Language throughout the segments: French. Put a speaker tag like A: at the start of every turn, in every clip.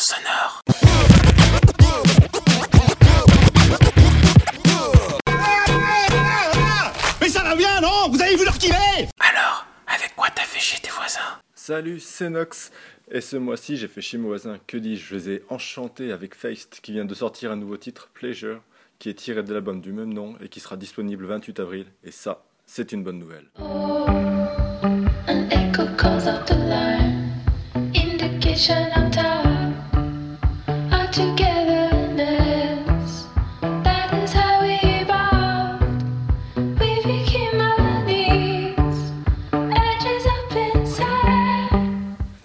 A: sonore.
B: Mais ça va bien, non Vous avez vu leur qu'il est
A: Alors, avec quoi t'as fait chier tes voisins
C: Salut, c'est Nox. Et ce mois-ci, j'ai fait chez mes voisins. Que dis-je Je les ai enchantés avec Feist, qui vient de sortir un nouveau titre, Pleasure, qui est tiré de l'album du même nom et qui sera disponible le 28 avril. Et ça, c'est une bonne nouvelle.
D: An echo calls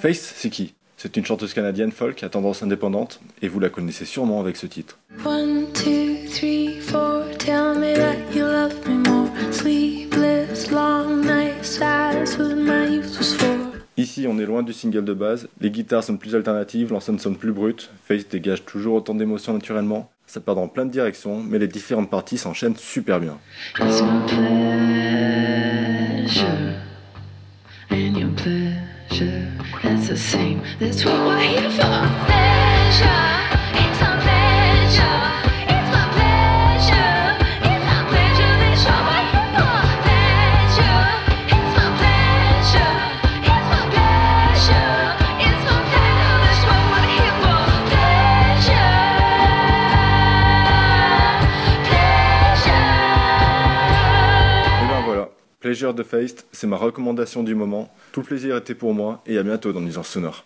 C: Feist, c'est qui? C'est une chanteuse canadienne folk à tendance indépendante, et vous la connaissez sûrement avec ce titre.
D: One, two, three, four. Tell me that you love me more. Sleepless, long nights. That's what my youth was for.
C: Ici, on est loin du single de base, les guitares sont plus alternatives, l'ensemble sonne plus brute, Face dégage toujours autant d'émotions naturellement, ça part dans plein de directions, mais les différentes parties s'enchaînent super bien.
D: That's the same. That's what we're here for. Pleasure
C: de Feist, c'est ma recommandation du moment, tout plaisir était pour moi, et à bientôt dans Nuisance Sonore.